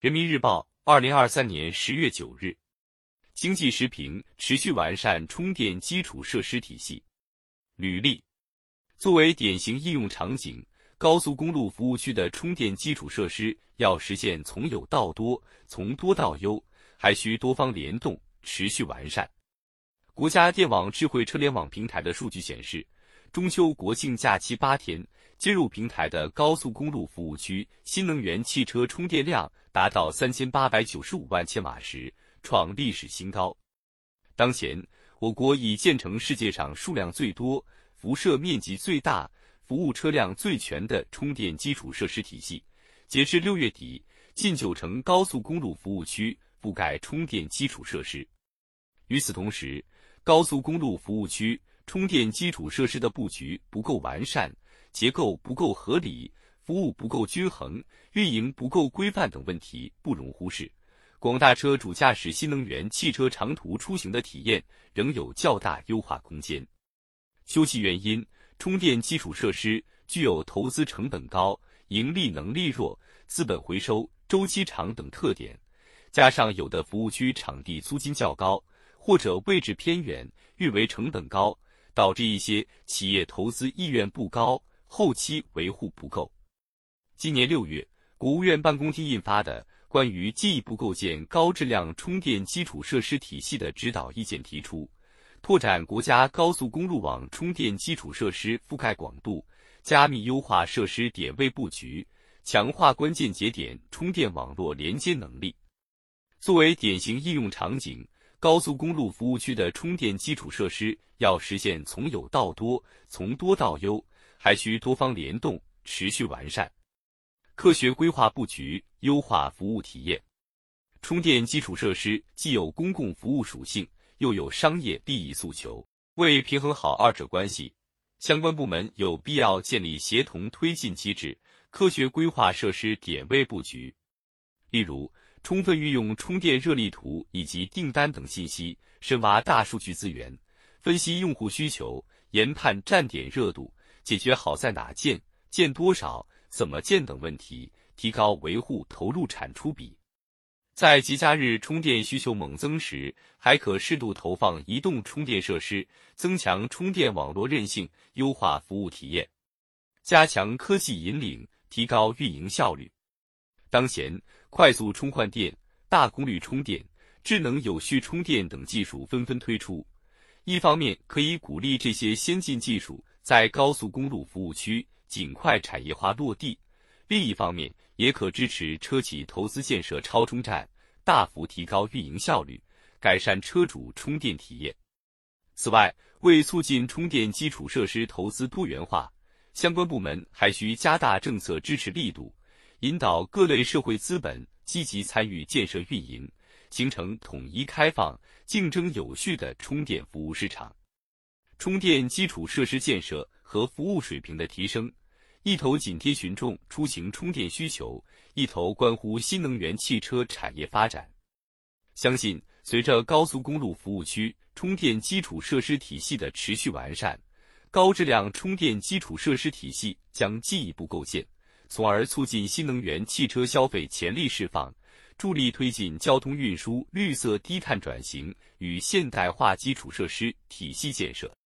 人民日报，二零二三年十月九日。经济时评：持续完善充电基础设施体系。履历：作为典型应用场景，高速公路服务区的充电基础设施要实现从有到多、从多到优，还需多方联动，持续完善。国家电网智慧车联网平台的数据显示，中秋国庆假期八天，接入平台的高速公路服务区新能源汽车充电量达到三千八百九十五万千瓦时，创历史新高。当前，我国已建成世界上数量最多、辐射面积最大、服务车辆最全的充电基础设施体系。截至六月底，近九成高速公路服务区覆盖充电基础设施。与此同时，高速公路服务区充电基础设施的布局不够完善、结构不够合理、服务不够均衡、运营不够规范等问题不容忽视。广大车主驾驶新能源汽车长途出行的体验仍有较大优化空间。究其原因，充电基础设施具有投资成本高、盈利能力弱、资本回收周期长等特点，加上有的服务区场地租金较高。或者位置偏远，运维成本高，导致一些企业投资意愿不高，后期维护不够。今年六月，国务院办公厅印发的《关于进一步构建高质量充电基础设施体系的指导意见》提出，拓展国家高速公路网充电基础设施覆盖广度，加密优化设施点位布局，强化关键节点充电网络连接能力。作为典型应用场景。高速公路服务区的充电基础设施要实现从有到多、从多到优，还需多方联动，持续完善，科学规划布局，优化服务体验。充电基础设施既有公共服务属性，又有商业利益诉求。为平衡好二者关系，相关部门有必要建立协同推进机制，科学规划设施点位布局。例如。充分运用充电热力图以及订单等信息，深挖大数据资源，分析用户需求，研判站点热度，解决好在哪建、建多少、怎么建等问题，提高维护投入产出比。在节假日充电需求猛增时，还可适度投放移动充电设施，增强充电网络韧性，优化服务体验，加强科技引领，提高运营效率。当前，快速充换电、大功率充电、智能有序充电等技术纷纷推出，一方面可以鼓励这些先进技术在高速公路服务区尽快产业化落地，另一方面也可支持车企投资建设超充站，大幅提高运营效率，改善车主充电体验。此外，为促进充电基础设施投资多元化，相关部门还需加大政策支持力度。引导各类社会资本积极参与建设运营，形成统一开放、竞争有序的充电服务市场。充电基础设施建设和服务水平的提升，一头紧贴群众出行充电需求，一头关乎新能源汽车产业发展。相信随着高速公路服务区充电基础设施体系的持续完善，高质量充电基础设施体系将进一步构建。从而促进新能源汽车消费潜力释放，助力推进交通运输绿色低碳转型与现代化基础设施体系建设。